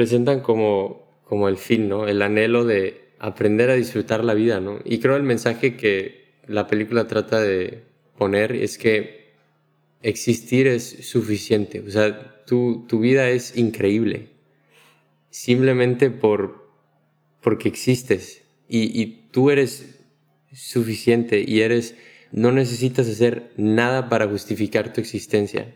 presentan como, como el fin, ¿no? El anhelo de aprender a disfrutar la vida, ¿no? Y creo el mensaje que la película trata de poner es que existir es suficiente. O sea, tu, tu vida es increíble. Simplemente por, porque existes. Y, y tú eres suficiente y eres, no necesitas hacer nada para justificar tu existencia.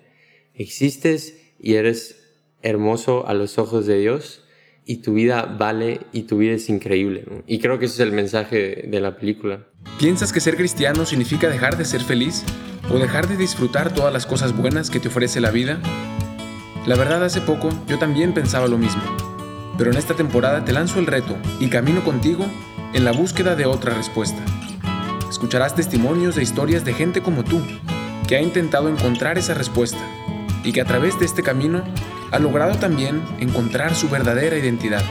Existes y eres hermoso a los ojos de Dios y tu vida vale y tu vida es increíble. Y creo que ese es el mensaje de la película. ¿Piensas que ser cristiano significa dejar de ser feliz o dejar de disfrutar todas las cosas buenas que te ofrece la vida? La verdad hace poco yo también pensaba lo mismo, pero en esta temporada te lanzo el reto y camino contigo en la búsqueda de otra respuesta. Escucharás testimonios de historias de gente como tú, que ha intentado encontrar esa respuesta y que a través de este camino ha logrado también encontrar su verdadera identidad,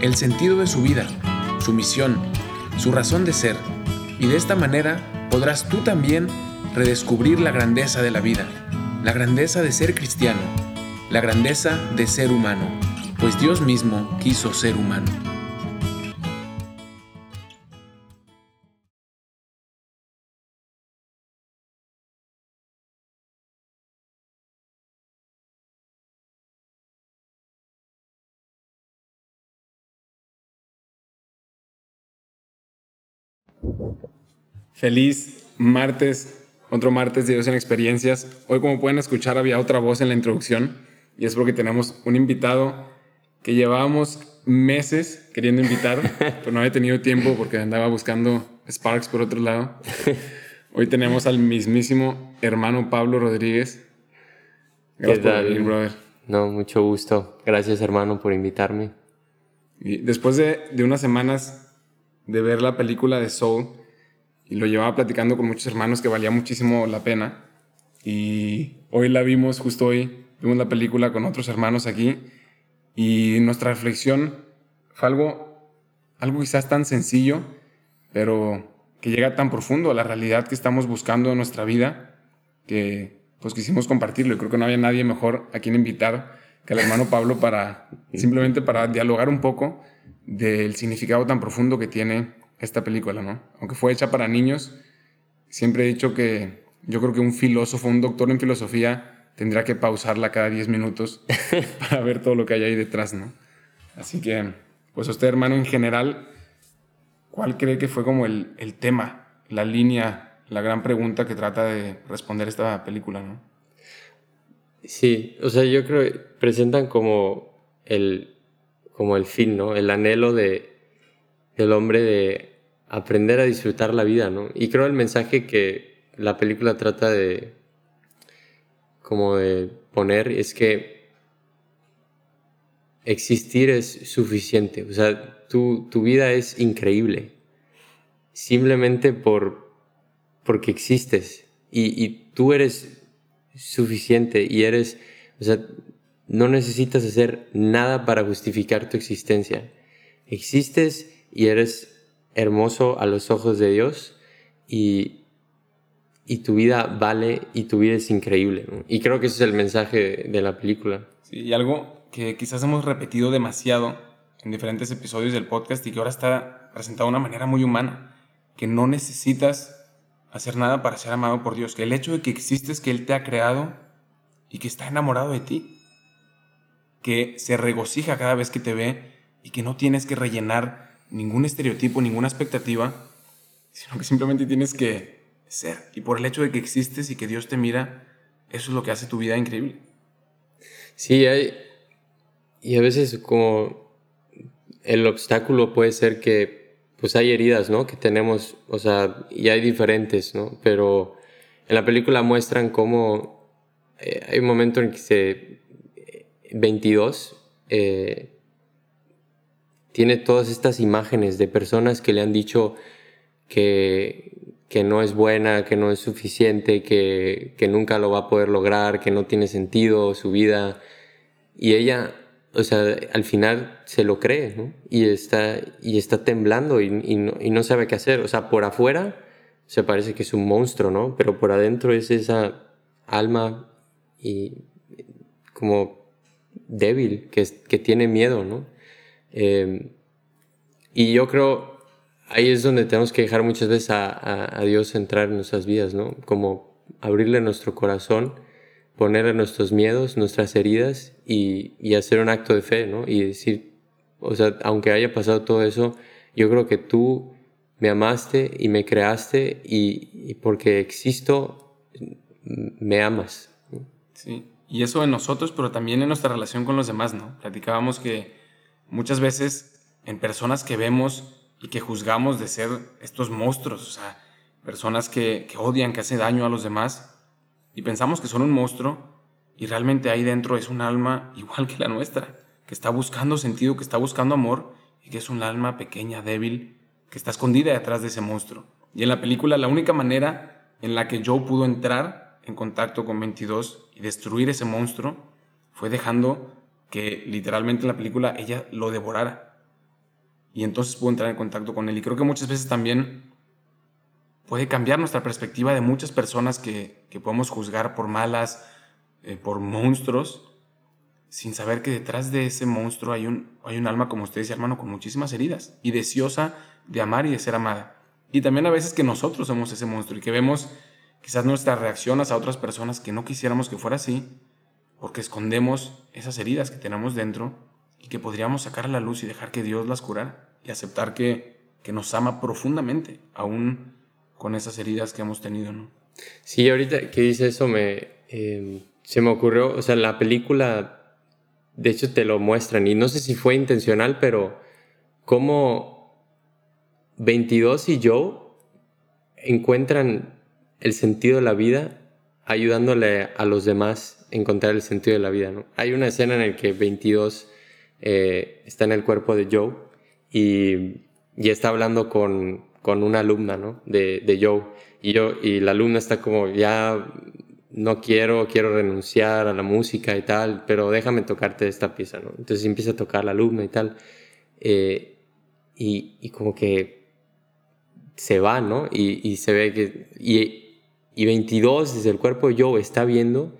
el sentido de su vida, su misión, su razón de ser. Y de esta manera podrás tú también redescubrir la grandeza de la vida, la grandeza de ser cristiano, la grandeza de ser humano, pues Dios mismo quiso ser humano. Feliz martes, otro martes de Dios en Experiencias. Hoy, como pueden escuchar, había otra voz en la introducción y es porque tenemos un invitado que llevábamos meses queriendo invitar, pero no había tenido tiempo porque andaba buscando Sparks por otro lado. Hoy tenemos al mismísimo hermano Pablo Rodríguez. Gracias por venir, brother. No, mucho gusto. Gracias, hermano, por invitarme. Y después de, de unas semanas de ver la película de Soul, y lo llevaba platicando con muchos hermanos que valía muchísimo la pena. Y hoy la vimos, justo hoy, vimos la película con otros hermanos aquí y nuestra reflexión fue algo, algo quizás tan sencillo, pero que llega tan profundo a la realidad que estamos buscando en nuestra vida, que pues quisimos compartirlo y creo que no había nadie mejor a quien invitar que al hermano Pablo para simplemente para dialogar un poco del significado tan profundo que tiene esta película, ¿no? Aunque fue hecha para niños, siempre he dicho que yo creo que un filósofo, un doctor en filosofía, tendrá que pausarla cada 10 minutos para ver todo lo que hay ahí detrás, ¿no? Así que, pues usted, hermano, en general, ¿cuál cree que fue como el, el tema, la línea, la gran pregunta que trata de responder esta película, ¿no? Sí, o sea, yo creo que presentan como el, como el fin, ¿no? El anhelo de, del hombre de aprender a disfrutar la vida, ¿no? Y creo el mensaje que la película trata de como de poner es que existir es suficiente, o sea, tu, tu vida es increíble, simplemente por, porque existes y, y tú eres suficiente y eres, o sea, no necesitas hacer nada para justificar tu existencia. Existes y eres hermoso a los ojos de Dios y, y tu vida vale y tu vida es increíble. Y creo que ese es el mensaje de la película. Sí, y algo que quizás hemos repetido demasiado en diferentes episodios del podcast y que ahora está presentado de una manera muy humana, que no necesitas hacer nada para ser amado por Dios, que el hecho de que existes, que Él te ha creado y que está enamorado de ti, que se regocija cada vez que te ve y que no tienes que rellenar ningún estereotipo, ninguna expectativa, sino que simplemente tienes que ser. Y por el hecho de que existes y que Dios te mira, eso es lo que hace tu vida increíble. Sí, hay, y a veces como el obstáculo puede ser que pues hay heridas, ¿no? Que tenemos, o sea, y hay diferentes, ¿no? Pero en la película muestran cómo eh, hay un momento en que se 22 eh, tiene todas estas imágenes de personas que le han dicho que, que no es buena, que no es suficiente, que, que, nunca lo va a poder lograr, que no tiene sentido su vida. Y ella, o sea, al final se lo cree, ¿no? Y está, y está temblando y, y, no, y no sabe qué hacer. O sea, por afuera se parece que es un monstruo, ¿no? Pero por adentro es esa alma y como débil, que, que tiene miedo, ¿no? Em, y yo creo, ahí es donde tenemos que dejar muchas veces a, a, Dios entrar en nuestras vidas, ¿no? Como abrirle nuestro corazón, ponerle nuestros miedos, nuestras heridas y, y hacer un acto de fe, ¿no? Y decir, o sea, aunque haya pasado todo eso, yo creo que tú me amaste y me creaste y, y porque existo, me amas. Sí, y eso en nosotros, pero también en nuestra relación con los demás, ¿no? Platicábamos que muchas veces en personas que vemos y que juzgamos de ser estos monstruos, o sea, personas que, que odian, que hacen daño a los demás, y pensamos que son un monstruo, y realmente ahí dentro es un alma igual que la nuestra, que está buscando sentido, que está buscando amor, y que es un alma pequeña, débil, que está escondida detrás de ese monstruo. Y en la película la única manera en la que Joe pudo entrar en contacto con 22 y destruir ese monstruo fue dejando que literalmente en la película ella lo devorara. Y entonces pudo entrar en contacto con él. Y creo que muchas veces también puede cambiar nuestra perspectiva de muchas personas que, que podemos juzgar por malas, eh, por monstruos, sin saber que detrás de ese monstruo hay un, hay un alma, como usted dice, hermano, con muchísimas heridas y deseosa de amar y de ser amada. Y también a veces que nosotros somos ese monstruo y que vemos quizás nuestras reacciones a otras personas que no quisiéramos que fuera así, porque escondemos esas heridas que tenemos dentro y que podríamos sacar a la luz y dejar que Dios las curara y aceptar que, que nos ama profundamente, aún con esas heridas que hemos tenido, ¿no? Sí, ahorita que dice eso me, eh, se me ocurrió, o sea, la película de hecho te lo muestran y no sé si fue intencional, pero como 22 y Joe encuentran el sentido de la vida ayudándole a los demás a encontrar el sentido de la vida. ¿no? Hay una escena en la que 22 eh, está en el cuerpo de Joe y, y está hablando con, con una alumna ¿no? de, de Joe y, yo, y la alumna está como ya no quiero, quiero renunciar a la música y tal, pero déjame tocarte esta pieza, ¿no? Entonces empieza a tocar la alumna y tal, eh, y, y, como que se va, ¿no? Y, y se ve que, y, 22 desde el cuerpo de Joe está viendo,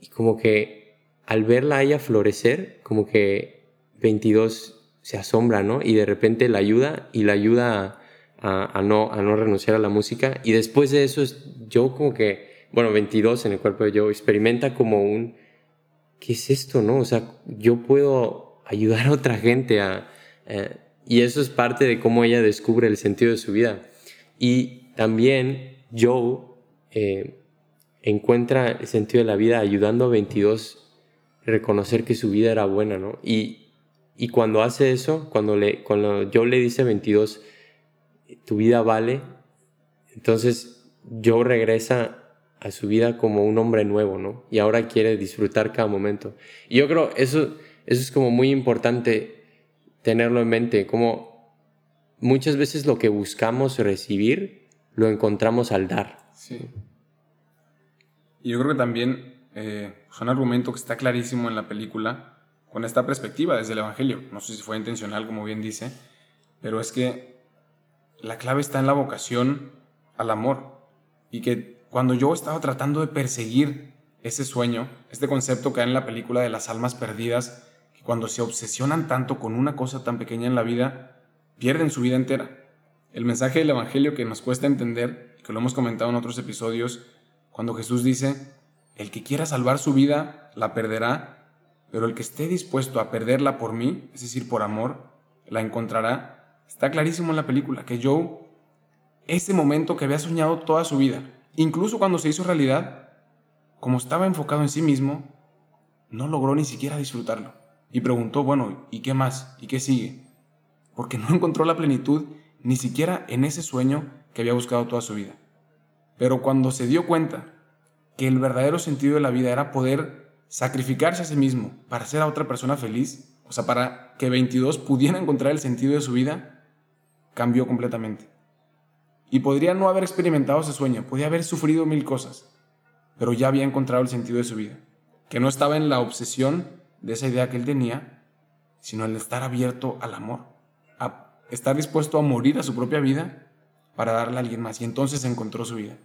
y como que al verla ella florecer, como que 22 se asombra, ¿no? Y de repente la ayuda, y la ayuda a, a, no, a no renunciar a la música, y después de eso, yo como que bueno, 22 en el cuerpo de Joe, experimenta como un, ¿qué es esto, no? O sea, yo puedo ayudar a otra gente a... Eh, y eso es parte de cómo ella descubre el sentido de su vida. Y también Joe eh, encuentra el sentido de la vida ayudando a 22 a reconocer que su vida era buena, ¿no? Y, y cuando hace eso, cuando, le, cuando Joe le dice a 22, tu vida vale, entonces Joe regresa a su vida como un hombre nuevo, ¿no? Y ahora quiere disfrutar cada momento. Y yo creo eso, eso es como muy importante tenerlo en mente, como muchas veces lo que buscamos recibir lo encontramos al dar. Sí. Y yo creo que también eh, es un argumento que está clarísimo en la película con esta perspectiva desde el Evangelio. No sé si fue intencional, como bien dice, pero es que la clave está en la vocación al amor y que cuando yo estaba tratando de perseguir ese sueño, este concepto que hay en la película de las almas perdidas, que cuando se obsesionan tanto con una cosa tan pequeña en la vida, pierden su vida entera. El mensaje del Evangelio que nos cuesta entender, que lo hemos comentado en otros episodios, cuando Jesús dice, el que quiera salvar su vida, la perderá, pero el que esté dispuesto a perderla por mí, es decir, por amor, la encontrará. Está clarísimo en la película que Joe, ese momento que había soñado toda su vida, Incluso cuando se hizo realidad, como estaba enfocado en sí mismo, no logró ni siquiera disfrutarlo. Y preguntó, bueno, ¿y qué más? ¿Y qué sigue? Porque no encontró la plenitud ni siquiera en ese sueño que había buscado toda su vida. Pero cuando se dio cuenta que el verdadero sentido de la vida era poder sacrificarse a sí mismo para hacer a otra persona feliz, o sea, para que 22 pudiera encontrar el sentido de su vida, cambió completamente. Y podría no haber experimentado ese sueño, podía haber sufrido mil cosas, pero ya había encontrado el sentido de su vida, que no estaba en la obsesión de esa idea que él tenía, sino en el estar abierto al amor, a estar dispuesto a morir a su propia vida para darle a alguien más. Y entonces encontró su vida.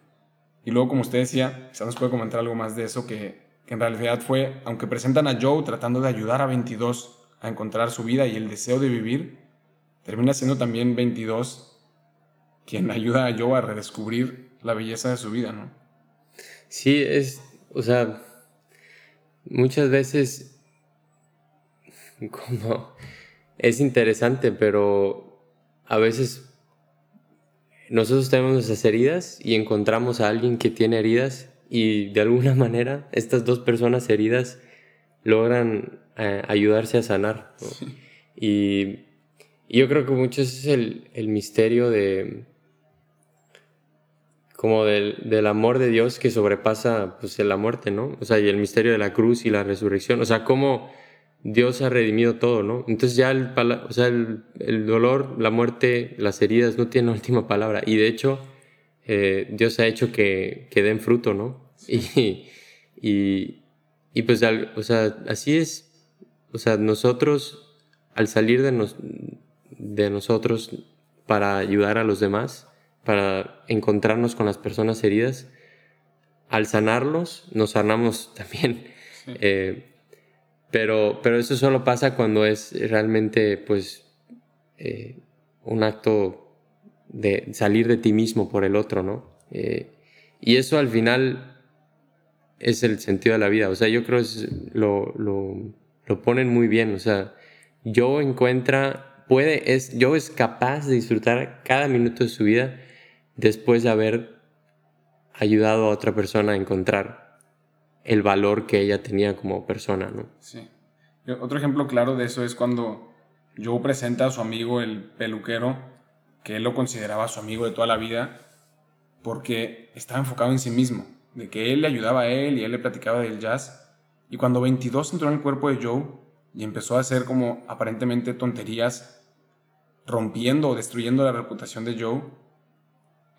Y luego, como usted decía, quizás nos puede comentar algo más de eso que, que en realidad fue, aunque presentan a Joe tratando de ayudar a 22 a encontrar su vida y el deseo de vivir, termina siendo también 22 quien ayuda a Joe a redescubrir la belleza de su vida, ¿no? Sí, es, o sea, muchas veces como es interesante, pero a veces nosotros tenemos nuestras heridas y encontramos a alguien que tiene heridas y de alguna manera estas dos personas heridas logran eh, ayudarse a sanar. Y, yo creo que mucho es el, el misterio de como del, del, amor de Dios que sobrepasa pues la muerte, ¿no? O sea, y el misterio de la cruz y la resurrección, o sea, cómo Dios ha redimido todo, ¿no? Entonces ya el, o sea, el, el dolor, la muerte, las heridas no tienen la última palabra y de hecho eh, Dios ha hecho que, que den fruto, ¿no? Y, y, y, pues, o sea, así es, o sea, nosotros al salir de, nos, de nosotros para ayudar a los demás, para encontrarnos con las personas heridas. Al sanarlos, nos sanamos también. Eh, pero, pero eso solo pasa cuando es realmente, pues, eh, un acto de salir de ti mismo por el otro, ¿no? Eh, y eso al final es el sentido de la vida. O sea, yo creo que lo, lo, lo ponen muy bien. O sea, yo encuentra, puede, es, yo es capaz de disfrutar cada minuto de su vida después de haber ayudado a otra persona a encontrar el valor que ella tenía como persona, ¿no? Sí. Otro ejemplo claro de eso es cuando Joe presenta a su amigo el peluquero, que él lo consideraba su amigo de toda la vida, porque estaba enfocado en sí mismo, de que él le ayudaba a él y él le platicaba del jazz. Y cuando 22 entró en el cuerpo de Joe y empezó a hacer como aparentemente tonterías, rompiendo o destruyendo la reputación de Joe,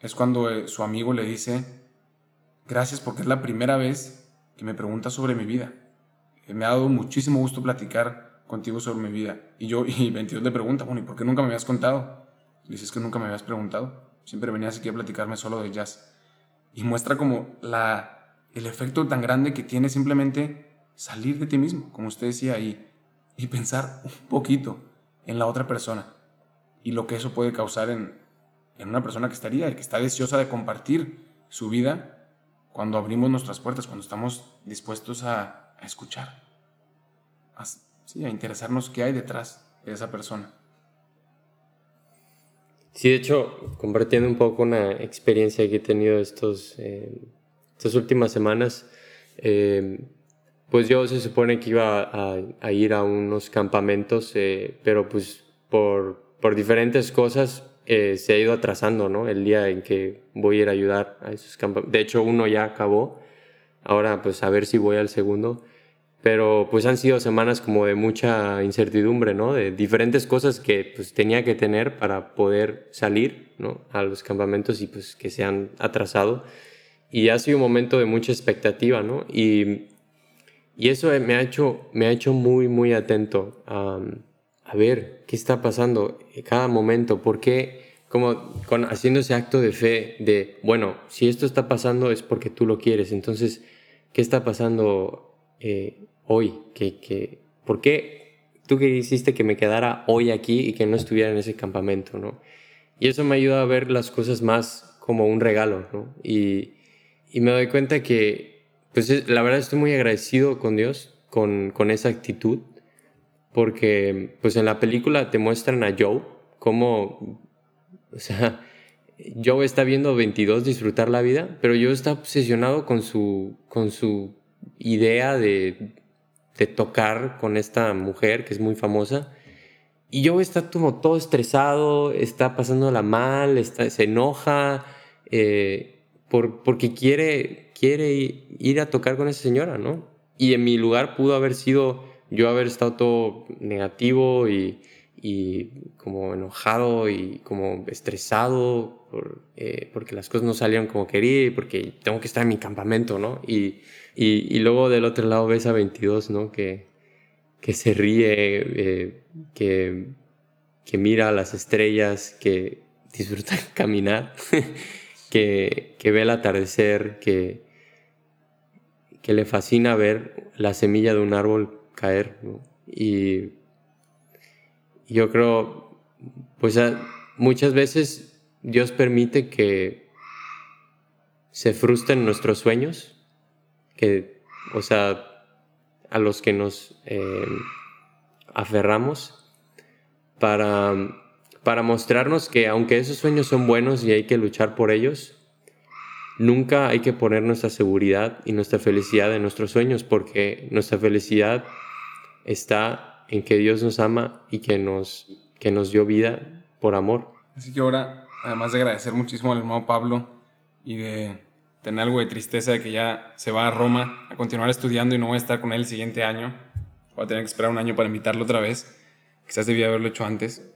es cuando eh, su amigo le dice, gracias porque es la primera vez que me preguntas sobre mi vida. Eh, me ha dado muchísimo gusto platicar contigo sobre mi vida. Y yo, y 22 le pregunta, bueno, ¿y por qué nunca me habías contado? Le dices que nunca me habías preguntado. Siempre venías aquí a platicarme solo de jazz. Y muestra como la, el efecto tan grande que tiene simplemente salir de ti mismo, como usted decía, y, y pensar un poquito en la otra persona y lo que eso puede causar en, en una persona que estaría, que está deseosa de compartir su vida cuando abrimos nuestras puertas, cuando estamos dispuestos a, escuchar, a, sí, a interesarnos qué hay detrás de esa persona. Sí, de hecho, compartiendo un poco una experiencia que he tenido estos, eh, estas últimas semanas, eh, pues yo se supone que iba a, ir a unos campamentos, eh, pero pues por, por diferentes cosas eh, se ha ido atrasando, ¿no? El día en que voy a ir a ayudar a esos campamentos. De hecho, uno ya acabó. Ahora, pues, a ver si voy al segundo. Pero, pues, han sido semanas como de mucha incertidumbre, ¿no? De diferentes cosas que, pues, tenía que tener para poder salir, ¿no? A los campamentos y, pues, que se han atrasado. Y ha sido un momento de mucha expectativa, ¿no? Y, y eso me ha hecho, me ha hecho muy, muy atento a a ver qué está pasando en cada momento, por qué, como con, haciendo ese acto de fe de, bueno, si esto está pasando es porque tú lo quieres, entonces, ¿qué está pasando eh, hoy? ¿Qué, qué, por qué tú que hiciste que me quedara hoy aquí y que no estuviera en ese campamento, ¿no? Y eso me ayuda a ver las cosas más como un regalo, ¿no? Y, y me doy cuenta que, pues la verdad estoy muy agradecido con Dios, con, con esa actitud porque pues en la película te muestran a Joe como, o sea, Joe está viendo 22 disfrutar la vida, pero Joe está obsesionado con su, con su idea de, de tocar con esta mujer que es muy famosa. Y Joe está como todo estresado, está pasándola mal, está, se enoja, eh, por, porque quiere, quiere ir a tocar con esa señora, ¿no? Y en mi lugar pudo haber sido yo haber estado todo negativo y, y como enojado y como estresado por, eh, porque las cosas no salieron como quería y porque tengo que estar en mi campamento, ¿no? Y, y, y luego del otro lado ves a 22, ¿no? Que, que se ríe, eh, que, que mira a las estrellas, que disfruta caminar, que, que ve el atardecer, que, que le fascina ver la semilla de un árbol caer. Y yo creo, pues muchas veces Dios permite que se frustren nuestros sueños, que, o sea, a los que nos eh, aferramos, para, para mostrarnos que aunque esos sueños son buenos y hay que luchar por ellos, Nunca hay que poner nuestra seguridad y nuestra felicidad en nuestros sueños porque nuestra felicidad está en que Dios nos ama y que nos, que nos dio vida por amor. Así que ahora, además de agradecer muchísimo al hermano Pablo y de tener algo de tristeza de que ya se va a Roma a continuar estudiando y no voy a estar con él el siguiente año, voy a tener que esperar un año para invitarlo otra vez, quizás debía haberlo hecho antes,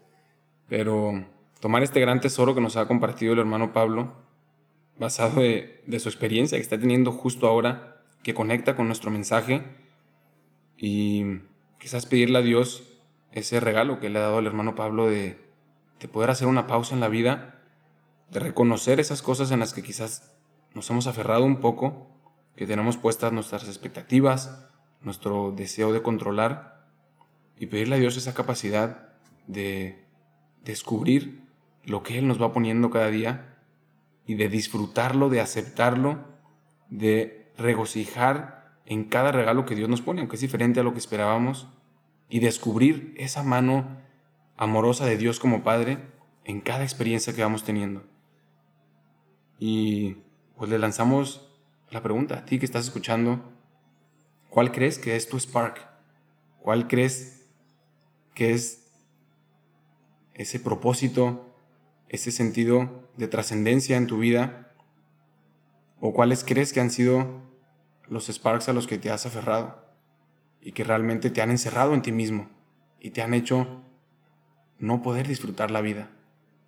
pero tomar este gran tesoro que nos ha compartido el hermano Pablo basado de, su experiencia que está teniendo justo ahora, que conecta con nuestro mensaje y quizás pedirle a Dios ese regalo que le ha dado el hermano Pablo de, de poder hacer una pausa en la vida, de reconocer esas cosas en las que quizás nos hemos aferrado un poco, que tenemos puestas nuestras expectativas, nuestro deseo de controlar y pedirle a Dios esa capacidad de descubrir lo que Él nos va poniendo cada día y de disfrutarlo, de aceptarlo, de regocijar en cada regalo que Dios nos pone, aunque es diferente a lo que esperábamos, y descubrir esa mano amorosa de Dios como Padre en cada experiencia que vamos teniendo. Y pues le lanzamos la pregunta a ti que estás escuchando, ¿cuál crees que es tu spark? ¿Cuál crees que es ese propósito, ese sentido de trascendencia en tu vida? ¿O cuáles crees que han sido los sparks a los que te has aferrado y que realmente te han encerrado en ti mismo y te han hecho no poder disfrutar la vida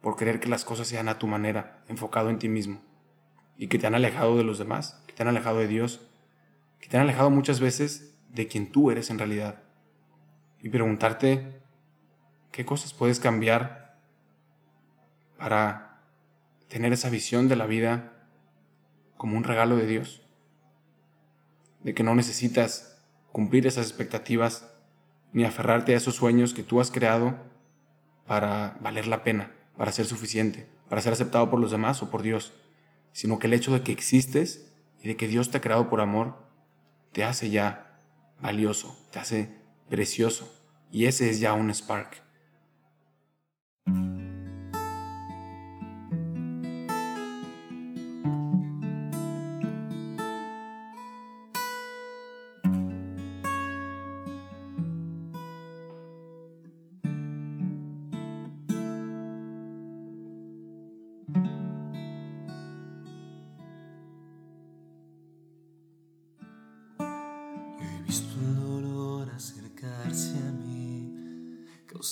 por querer que las cosas sean a tu manera, enfocado en ti mismo y que te han alejado de los demás, que te han alejado de Dios, que te han alejado muchas veces de quien tú eres en realidad. Y preguntarte qué cosas puedes cambiar para tener esa visión de la vida como un regalo de Dios, de que no necesitas cumplir esas expectativas ni aferrarte a esos sueños que tú has creado para valer la pena, para ser suficiente, para ser aceptado por los demás o por Dios, sino que el hecho de que existes y de que Dios te ha creado por amor te hace ya valioso, te hace precioso y ese es ya un spark.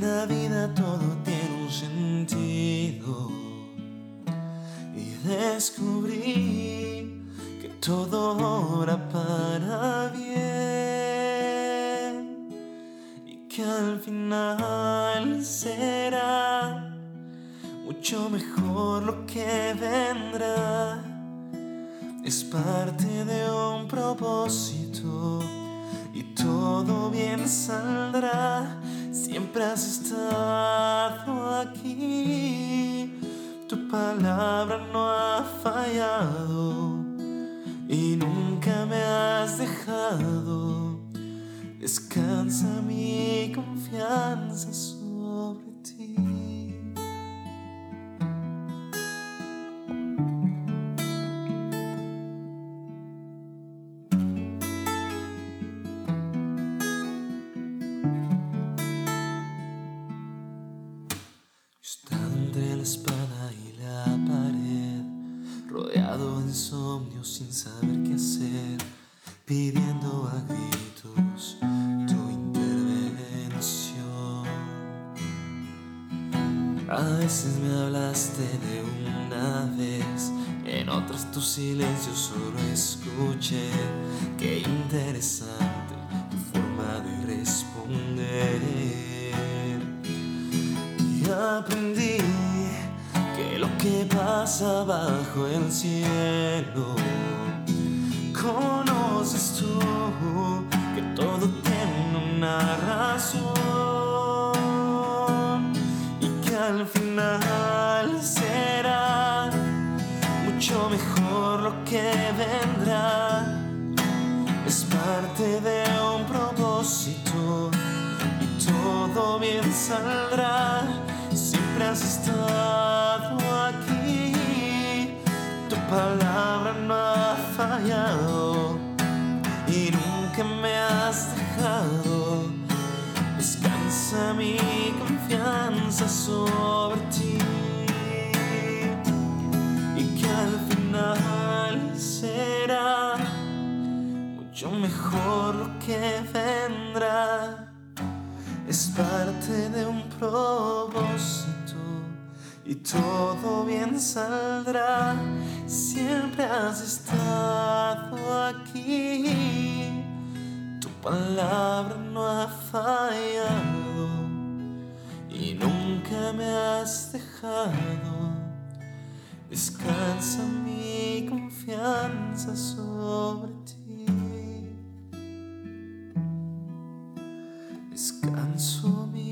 la vida todo tiene un sentido y descubrí que todo ora para bien y que al final será mucho mejor lo que vendrá. Es parte de un propósito todo bien saldrá. Siempre has estado aquí, tu palabra no ha fallado y nunca me has dejado. Descansa mi confianza sobre ti. pidiendo a gritos tu intervención. A veces me hablaste de una vez, en otras tu silencio solo escuché. Qué interesante tu forma de responder. Y aprendí que lo que pasa bajo el cielo que vendrá. Es parte de un propósito y todo bien saldrá. Siempre has estado aquí, tu palabra no ha fallado y nunca me has dejado. Descansa mi confianza sobre ti y que al final será mucho mejor lo que vendrá. Es parte de un propósito y todo bien saldrá. Siempre has estado aquí. Tu palabra no ha fallado y nunca me has dejado. Descansa mi confianza sobre ti. Descanso mi